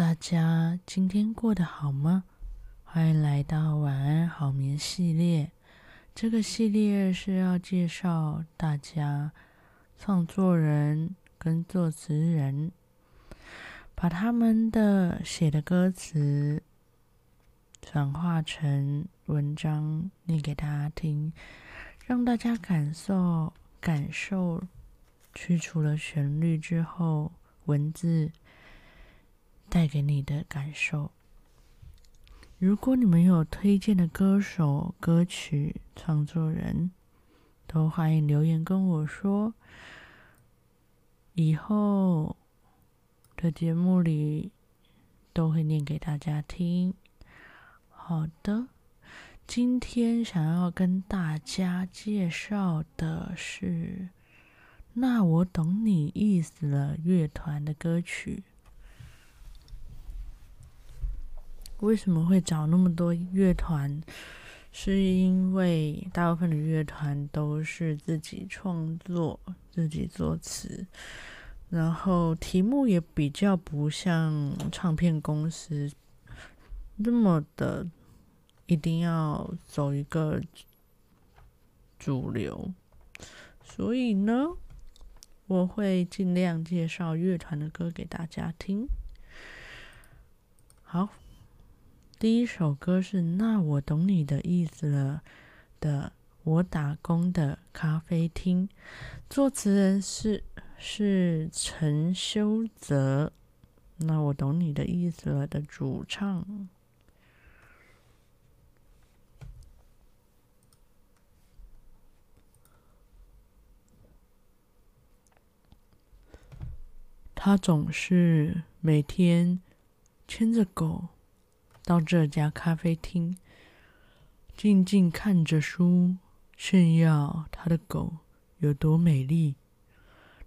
大家今天过得好吗？欢迎来到晚安好眠系列。这个系列是要介绍大家创作人跟作词人，把他们的写的歌词转化成文章念给大家听，让大家感受感受，去除了旋律之后，文字。带给你的感受。如果你们有推荐的歌手、歌曲、创作人，都欢迎留言跟我说。以后的节目里都会念给大家听。好的，今天想要跟大家介绍的是《那我懂你意思了》乐团的歌曲。为什么会找那么多乐团？是因为大部分的乐团都是自己创作、自己作词，然后题目也比较不像唱片公司那么的一定要走一个主流，所以呢，我会尽量介绍乐团的歌给大家听。好。第一首歌是《那我懂你的意思了》的，我打工的咖啡厅，作词人是是陈修泽。那我懂你的意思了的主唱，他总是每天牵着狗。到这家咖啡厅，静静看着书，炫耀他的狗有多美丽。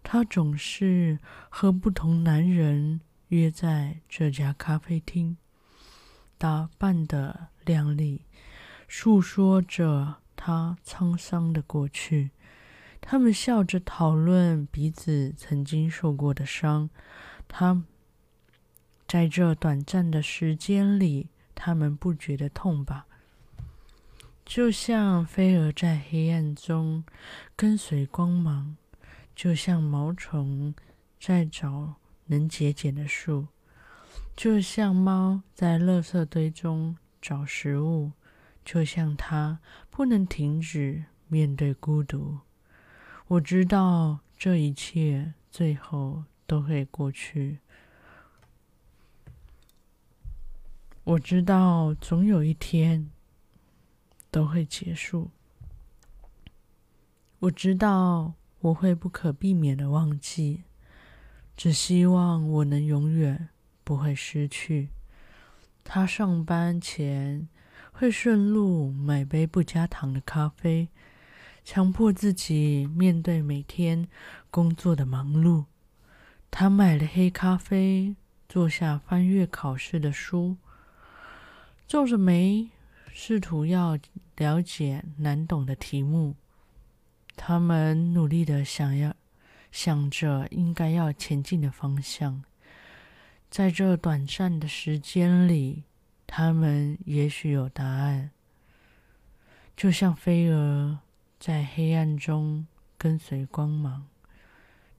他总是和不同男人约在这家咖啡厅，打扮的靓丽，诉说着他沧桑的过去。他们笑着讨论彼此曾经受过的伤。他。在这短暂的时间里，他们不觉得痛吧？就像飞蛾在黑暗中跟随光芒，就像毛虫在找能结茧的树，就像猫在垃圾堆中找食物，就像它不能停止面对孤独。我知道这一切最后都会过去。我知道总有一天都会结束。我知道我会不可避免的忘记，只希望我能永远不会失去。他上班前会顺路买杯不加糖的咖啡，强迫自己面对每天工作的忙碌。他买了黑咖啡，坐下翻阅考试的书。皱着眉，试图要了解难懂的题目。他们努力的想要想着应该要前进的方向。在这短暂的时间里，他们也许有答案。就像飞蛾在黑暗中跟随光芒，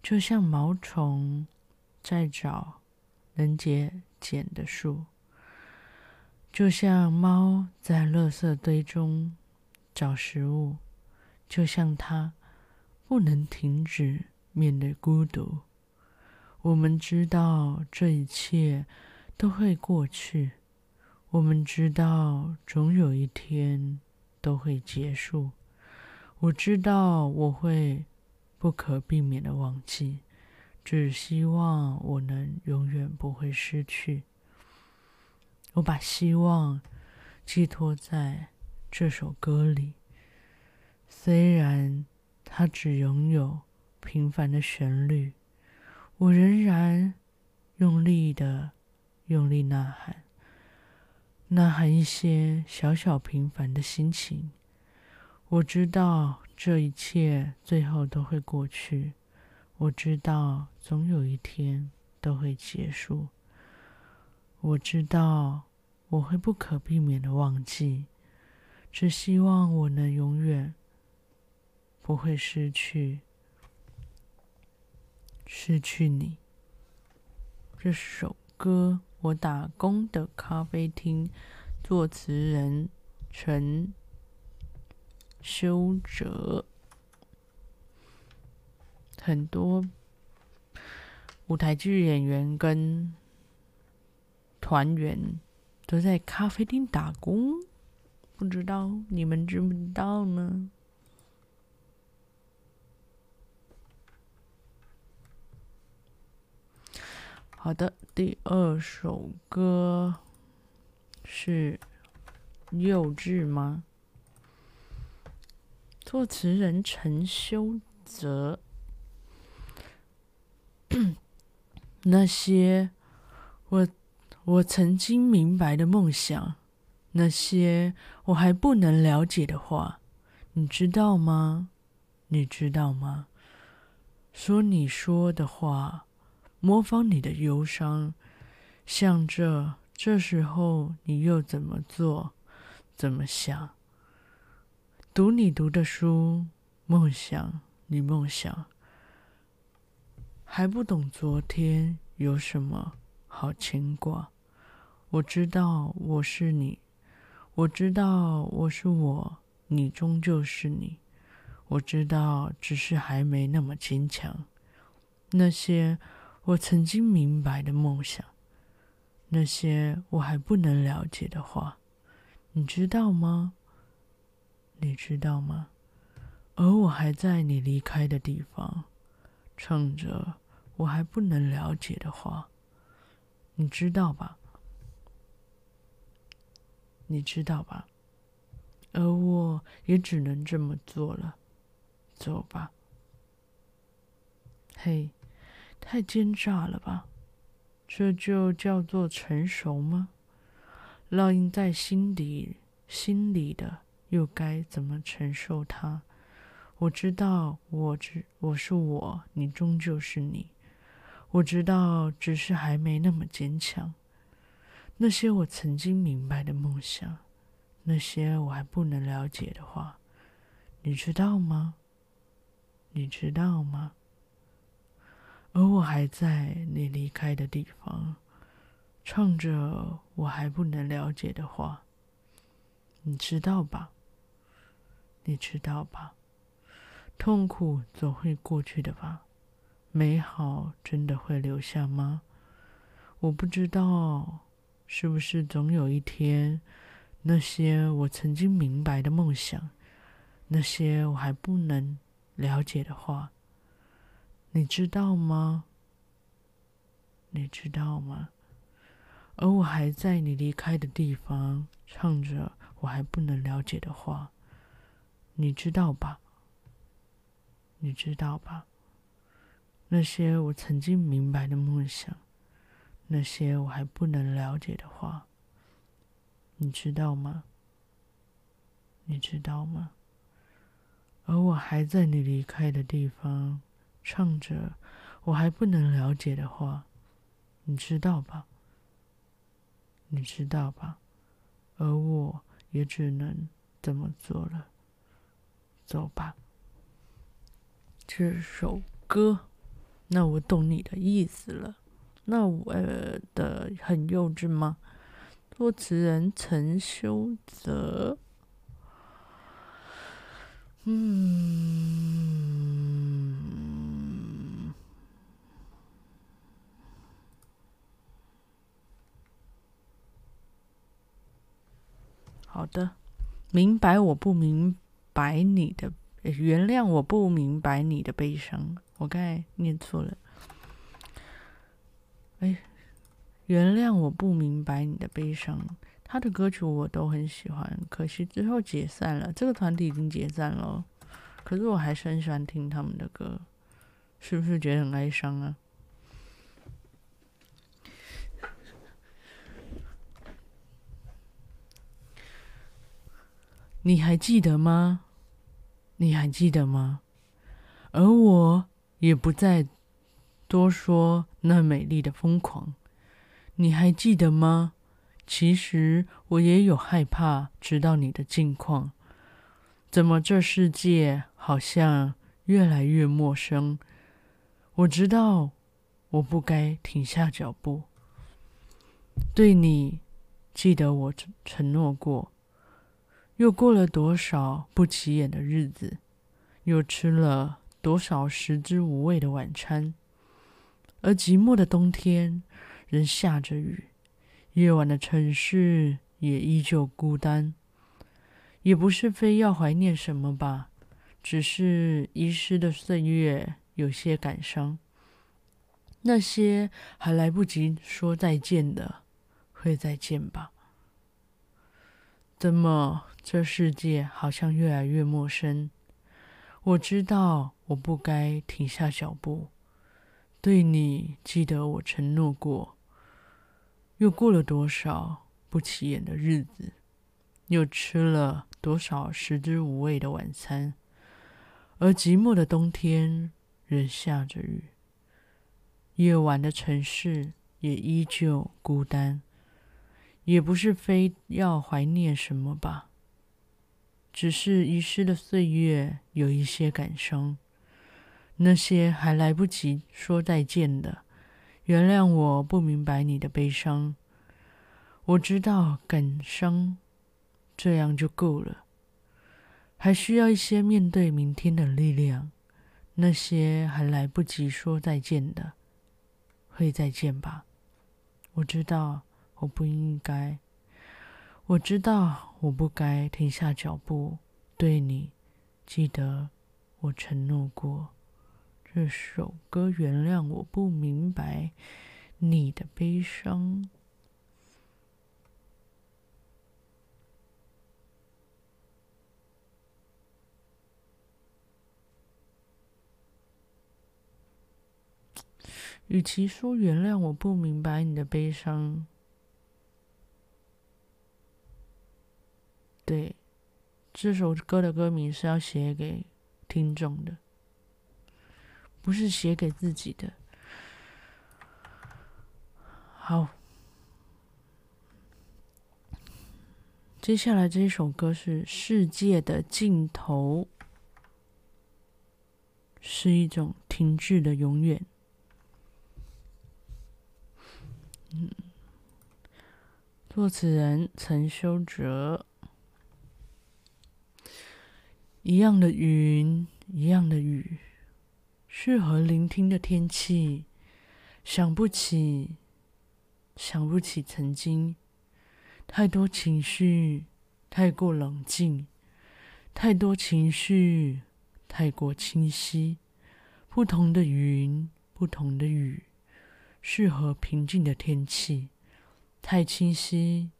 就像毛虫在找能结茧的树。就像猫在垃圾堆中找食物，就像它不能停止面对孤独。我们知道这一切都会过去，我们知道总有一天都会结束。我知道我会不可避免的忘记，只希望我能永远不会失去。我把希望寄托在这首歌里，虽然它只拥有平凡的旋律，我仍然用力的用力呐喊，呐喊一些小小平凡的心情。我知道这一切最后都会过去，我知道总有一天都会结束。我知道我会不可避免的忘记，只希望我能永远不会失去，失去你。这首歌《我打工的咖啡厅》，作词人陈修哲。很多舞台剧演员跟团员都在咖啡厅打工，不知道你们知不知道呢？好的，第二首歌是《幼稚》吗？作词人陈修泽。那些我我曾经明白的梦想，那些我还不能了解的话，你知道吗？你知道吗？说你说的话，模仿你的忧伤，像这这时候你又怎么做？怎么想？读你读的书，梦想你梦想。还不懂昨天有什么好牵挂？我知道我是你，我知道我是我，你终究是你。我知道，只是还没那么坚强。那些我曾经明白的梦想，那些我还不能了解的话，你知道吗？你知道吗？而我还在你离开的地方，唱着。我还不能了解的话，你知道吧？你知道吧？而我也只能这么做了。走吧。嘿，太奸诈了吧？这就叫做成熟吗？烙印在心底，心里的又该怎么承受它？我知道，我知我是我，你终究是你。我知道，只是还没那么坚强。那些我曾经明白的梦想，那些我还不能了解的话，你知道吗？你知道吗？而我还在你离开的地方，唱着我还不能了解的话，你知道吧？你知道吧？痛苦总会过去的吧。美好真的会留下吗？我不知道，是不是总有一天，那些我曾经明白的梦想，那些我还不能了解的话，你知道吗？你知道吗？而我还在你离开的地方，唱着我还不能了解的话，你知道吧？你知道吧？那些我曾经明白的梦想，那些我还不能了解的话，你知道吗？你知道吗？而我还在你离开的地方，唱着我还不能了解的话，你知道吧？你知道吧？而我也只能这么做了。走吧。这首歌。那我懂你的意思了。那我的很幼稚吗？作词人陈修泽。嗯，好的，明白我不明白你的，原谅我不明白你的悲伤。我刚才念错了，哎，原谅我不明白你的悲伤。他的歌曲我都很喜欢，可惜之后解散了。这个团体已经解散了，可是我还是很喜欢听他们的歌，是不是觉得很哀伤啊？你还记得吗？你还记得吗？而我。也不再多说那美丽的疯狂，你还记得吗？其实我也有害怕知道你的近况。怎么这世界好像越来越陌生？我知道我不该停下脚步。对你，记得我承诺过。又过了多少不起眼的日子？又吃了多少食之无味的晚餐？而寂寞的冬天仍下着雨，夜晚的城市也依旧孤单。也不是非要怀念什么吧，只是遗失的岁月有些感伤。那些还来不及说再见的，会再见吧？怎么这世界好像越来越陌生？我知道我不该停下脚步。对你，记得我承诺过。又过了多少不起眼的日子？又吃了多少食之无味的晚餐？而寂寞的冬天仍下着雨，夜晚的城市也依旧孤单。也不是非要怀念什么吧，只是遗失的岁月有一些感伤。那些还来不及说再见的，原谅我不明白你的悲伤。我知道感伤。这样就够了，还需要一些面对明天的力量。那些还来不及说再见的，会再见吧。我知道我不应该，我知道我不该停下脚步。对你，记得我承诺过。这首歌，原谅我不明白你的悲伤。与其说原谅我不明白你的悲伤，对，这首歌的歌名是要写给听众的，不是写给自己的。好，接下来这一首歌是《世界的尽头》，是一种停滞的永远。嗯，作词人陈修哲。一样的云，一样的雨，适合聆听的天气。想不起，想不起曾经，太多情绪，太过冷静，太多情绪，太过清晰。不同的云，不同的雨。适合平静的天气，太清晰，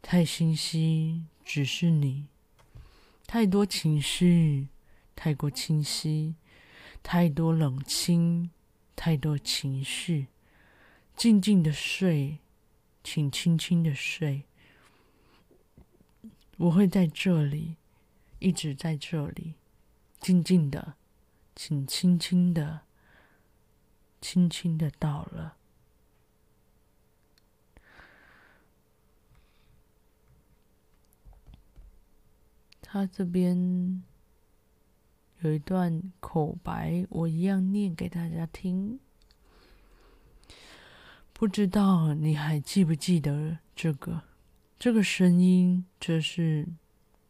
太清晰，只是你。太多情绪，太过清晰，太多冷清，太多情绪。静静的睡，请轻轻的睡。我会在这里，一直在这里，静静的，请轻轻的。轻轻的到了，他这边有一段口白，我一样念给大家听。不知道你还记不记得这个？这个声音，这是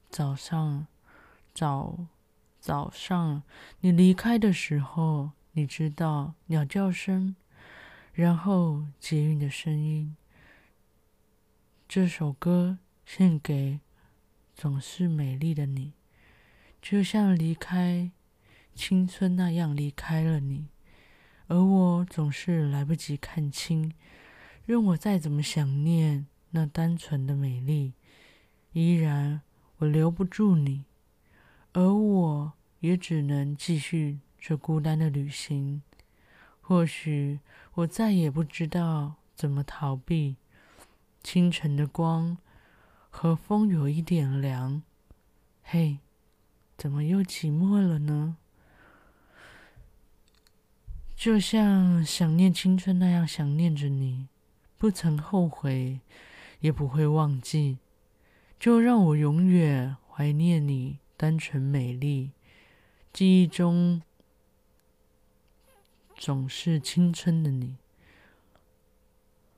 早上，早早上你离开的时候。你知道鸟叫声，然后捷运的声音。这首歌献给总是美丽的你，就像离开青春那样离开了你，而我总是来不及看清。任我再怎么想念那单纯的美丽，依然我留不住你，而我也只能继续。这孤单的旅行，或许我再也不知道怎么逃避。清晨的光和风有一点凉。嘿，怎么又寂寞了呢？就像想念青春那样想念着你，不曾后悔，也不会忘记。就让我永远怀念你，单纯美丽，记忆中总是青春的你。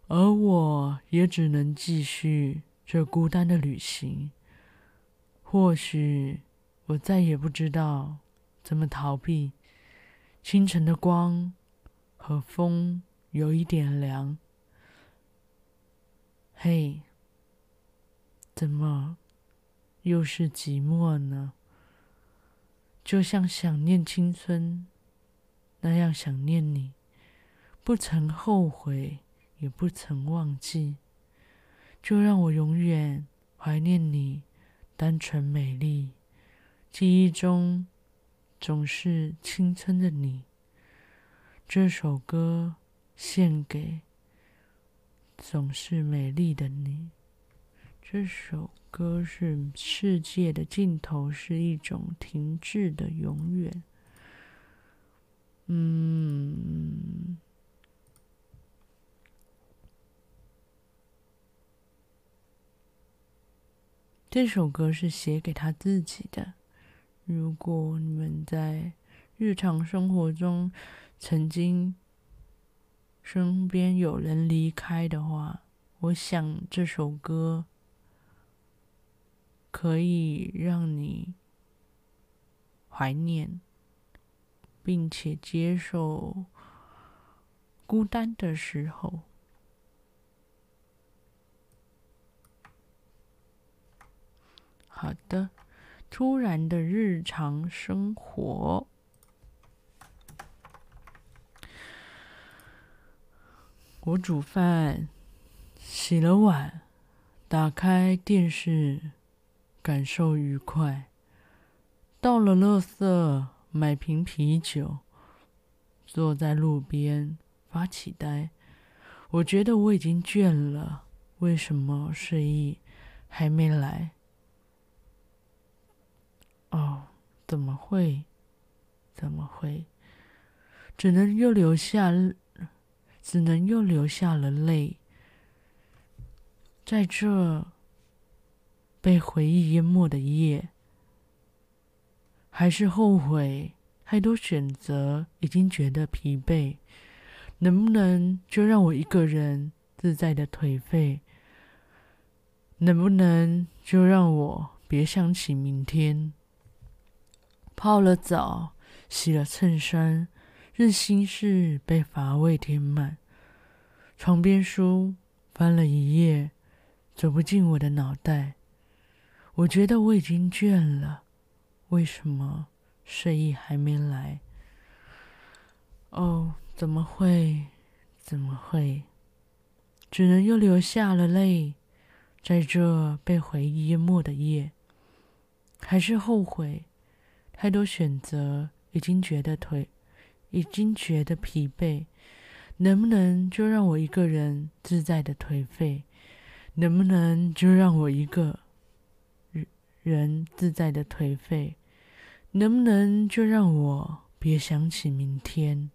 而我也只能继续这孤单的旅行。或许我再也不知道怎么逃避。清晨的光和风有一点凉。嘿，怎么又是寂寞呢？就像想念青春那样想念你，不曾后悔。也不曾忘记，就让我永远怀念你，单纯美丽，记忆中总是青春的你。这首歌献给总是美丽的你。这首歌是世界的尽头是一种停滞的永远。嗯。这首歌是写给他自己的。如果你们在日常生活中曾经身边有人离开的话，我想这首歌可以让你怀念，并且接受孤单的时候。好的，突然的日常生活。我煮饭，洗了碗，打开电视，感受愉快。倒了垃圾，买瓶啤酒，坐在路边发起呆。我觉得我已经倦了，为什么睡意还没来？哦，怎么会？怎么会？只能又流下，只能又流下了泪。在这被回忆淹没的夜，还是后悔太多选择，已经觉得疲惫。能不能就让我一个人自在的颓废？能不能就让我别想起明天？泡了澡，洗了衬衫，任心事被乏味填满。床边书翻了一页，走不进我的脑袋。我觉得我已经倦了，为什么睡意还没来？哦，怎么会？怎么会？只能又流下了泪，在这被回忆淹没的夜，还是后悔。太多选择，已经觉得颓，已经觉得疲惫。能不能就让我一个人自在的颓废？能不能就让我一个人自在的颓废？能不能就让我别想起明天？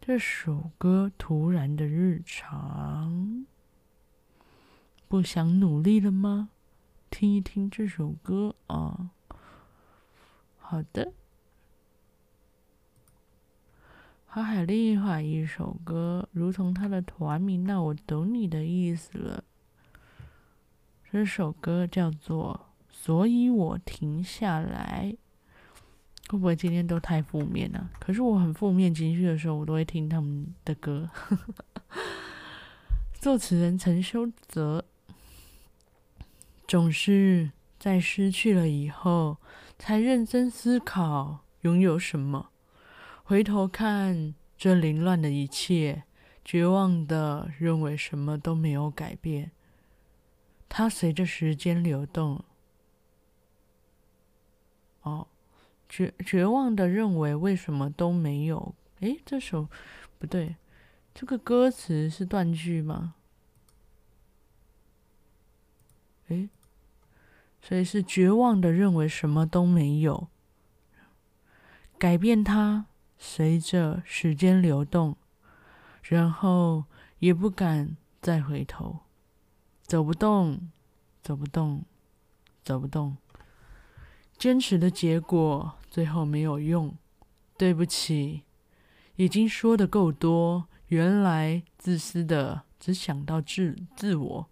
这首歌突然的日常，不想努力了吗？听一听这首歌啊，好的。好海另外一首歌，如同他的团名，那我懂你的意思了。这首歌叫做《所以我停下来》，会不会今天都太负面了？可是我很负面情绪的时候，我都会听他们的歌。作词人陈修泽。总是在失去了以后，才认真思考拥有什么。回头看这凌乱的一切，绝望的认为什么都没有改变。它随着时间流动。哦，绝绝望的认为为什么都没有？诶，这首不对，这个歌词是断句吗？诶，所以是绝望的认为什么都没有，改变它随着时间流动，然后也不敢再回头，走不动，走不动，走不动。坚持的结果最后没有用，对不起，已经说得够多。原来自私的只想到自自我，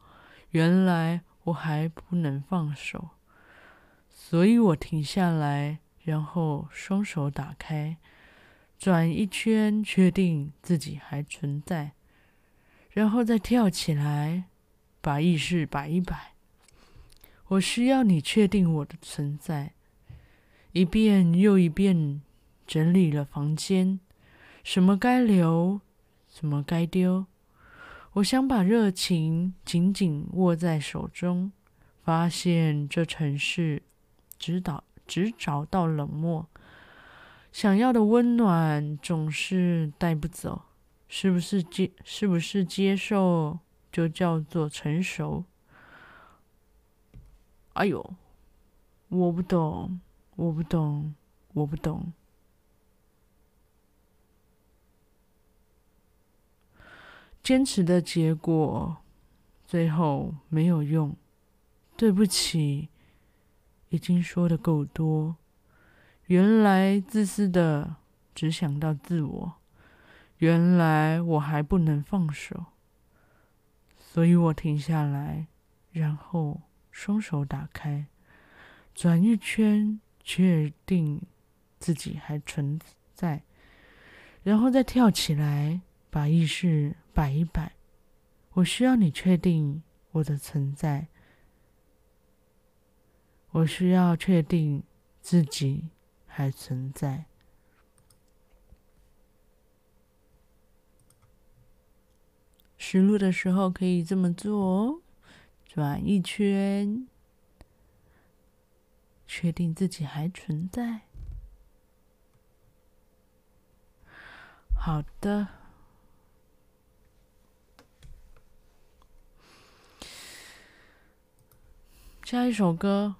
原来我还不能放手，所以我停下来，然后双手打开，转一圈，确定自己还存在，然后再跳起来，把意识摆一摆。我需要你确定我的存在，一遍又一遍整理了房间，什么该留，什么该丢。我想把热情紧紧握在手中，发现这城市只找只找到冷漠，想要的温暖总是带不走。是不是接是不是接受就叫做成熟？哎呦，我不懂，我不懂，我不懂。坚持的结果，最后没有用。对不起，已经说的够多。原来自私的只想到自我，原来我还不能放手，所以我停下来，然后。双手打开，转一圈，确定自己还存在，然后再跳起来，把意识摆一摆。我需要你确定我的存在，我需要确定自己还存在。实录的时候可以这么做哦。转一圈，确定自己还存在。好的，下一首歌。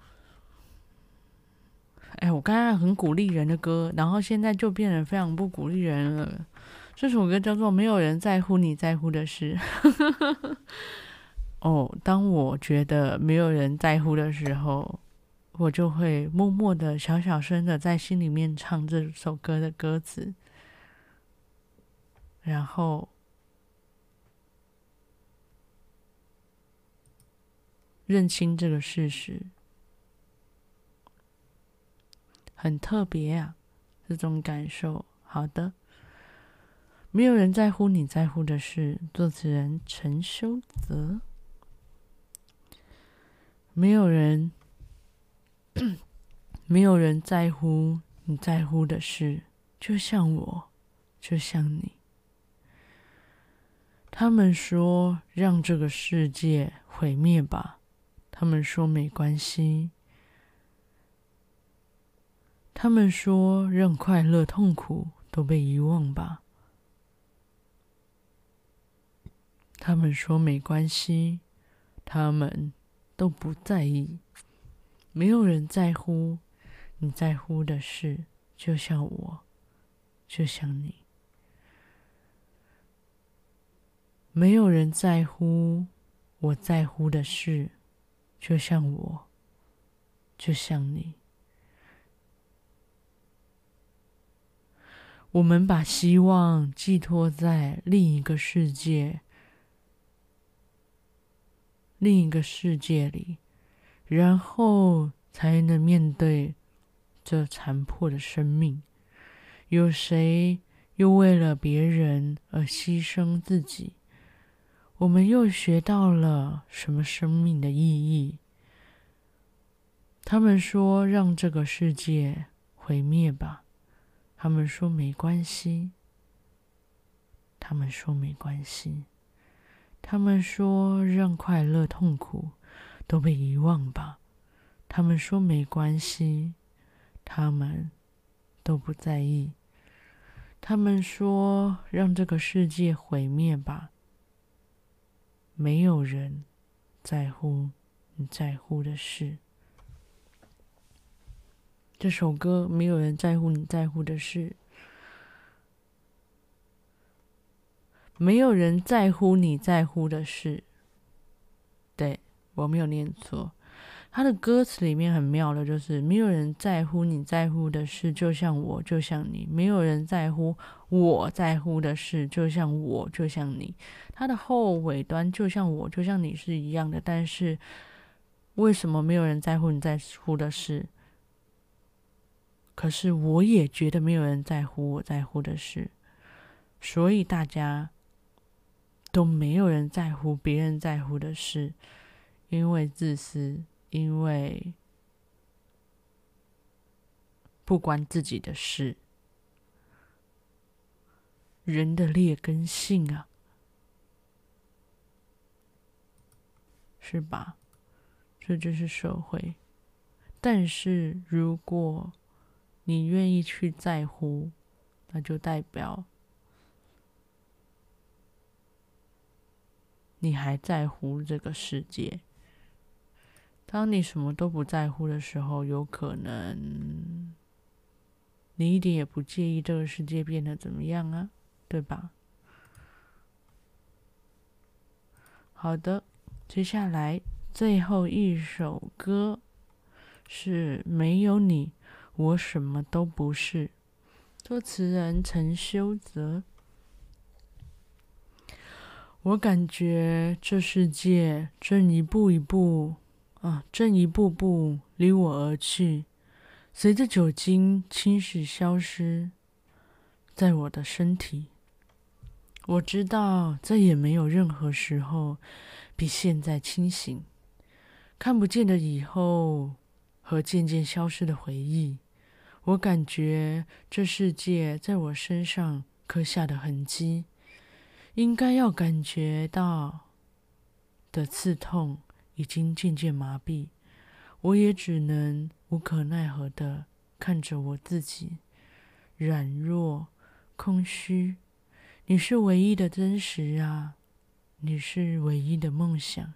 哎，我刚刚很鼓励人的歌，然后现在就变得非常不鼓励人了。这首歌叫做《没有人在乎你在乎的事》。哦，当我觉得没有人在乎的时候，我就会默默的、小小声的在心里面唱这首歌的歌词，然后认清这个事实，很特别啊，这种感受。好的，没有人在乎你在乎的事，作词人陈修泽。没有人，没有人在乎你在乎的事，就像我，就像你。他们说让这个世界毁灭吧，他们说没关系。他们说让快乐痛苦都被遗忘吧，他们说没关系。他们。都不在意，没有人在乎你在乎的事，就像我，就像你。没有人在乎我在乎的事，就像我，就像你。我们把希望寄托在另一个世界。另一个世界里，然后才能面对这残破的生命。有谁又为了别人而牺牲自己？我们又学到了什么生命的意义？他们说：“让这个世界毁灭吧。”他们说：“没关系。”他们说：“没关系。”他们说：“让快乐、痛苦都被遗忘吧。”他们说：“没关系。”他们都不在意。他们说：“让这个世界毁灭吧。”没有人在乎你在乎的事。这首歌没有人在乎你在乎的事。没有人在乎你在乎的事。对我没有念错。他的歌词里面很妙的，就是没有人在乎你在乎的事，就像我，就像你；没有人在乎我在乎的事，就像我，就像你。他的后尾端就像我，就像你是一样的，但是为什么没有人在乎你在乎的事？可是我也觉得没有人在乎我在乎的事，所以大家都没有人在乎别人在乎的事，因为自私。因为不关自己的事，人的劣根性啊，是吧？这就是社会。但是如果你愿意去在乎，那就代表你还在乎这个世界。当你什么都不在乎的时候，有可能你一点也不介意这个世界变得怎么样啊，对吧？好的，接下来最后一首歌是没有你，我什么都不是。作词人陈修泽。我感觉这世界正一步一步。啊，正一步步离我而去，随着酒精侵蚀消失在我的身体。我知道再也没有任何时候比现在清醒。看不见的以后和渐渐消失的回忆，我感觉这世界在我身上刻下的痕迹，应该要感觉到的刺痛。已经渐渐麻痹，我也只能无可奈何地看着我自己，软弱、空虚。你是唯一的真实啊，你是唯一的梦想，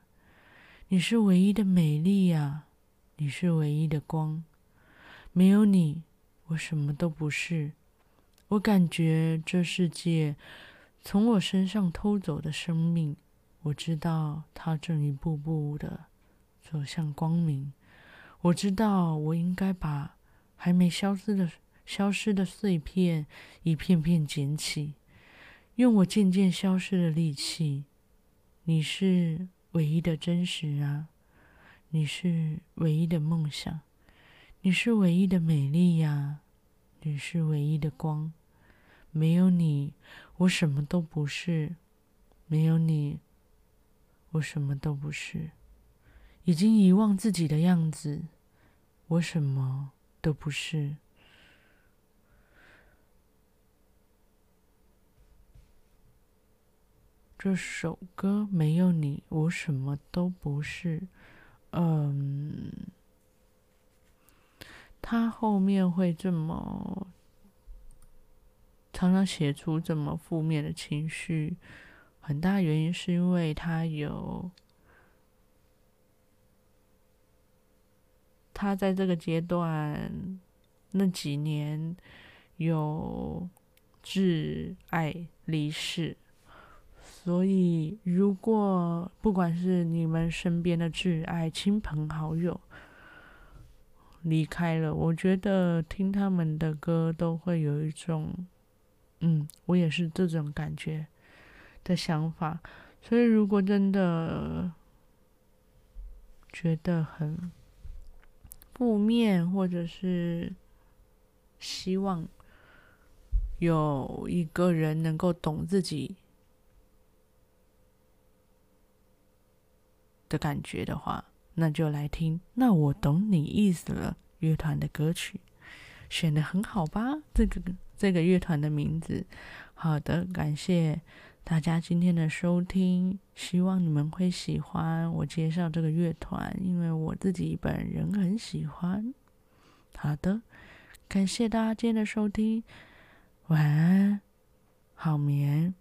你是唯一的美丽呀，你是唯一的光。没有你，我什么都不是。我感觉这世界从我身上偷走的生命。我知道他正一步步的走向光明。我知道我应该把还没消失的、消失的碎片一片片捡起，用我渐渐消失的力气。你是唯一的真实啊！你是唯一的梦想，你是唯一的美丽呀！你是唯一的光。没有你，我什么都不是。没有你。我什么都不是，已经遗忘自己的样子。我什么都不是。这首歌没有你，我什么都不是。嗯，他后面会这么常常写出这么负面的情绪。很大原因是因为他有，他在这个阶段那几年有挚爱离世，所以如果不管是你们身边的挚爱、亲朋好友离开了，我觉得听他们的歌都会有一种，嗯，我也是这种感觉。的想法，所以如果真的觉得很负面，或者是希望有一个人能够懂自己的感觉的话，那就来听。那我懂你意思了，乐团的歌曲选得很好吧？这个这个乐团的名字，好的，感谢。大家今天的收听，希望你们会喜欢我介绍这个乐团，因为我自己本人很喜欢。好的，感谢大家今天的收听，晚安，好眠。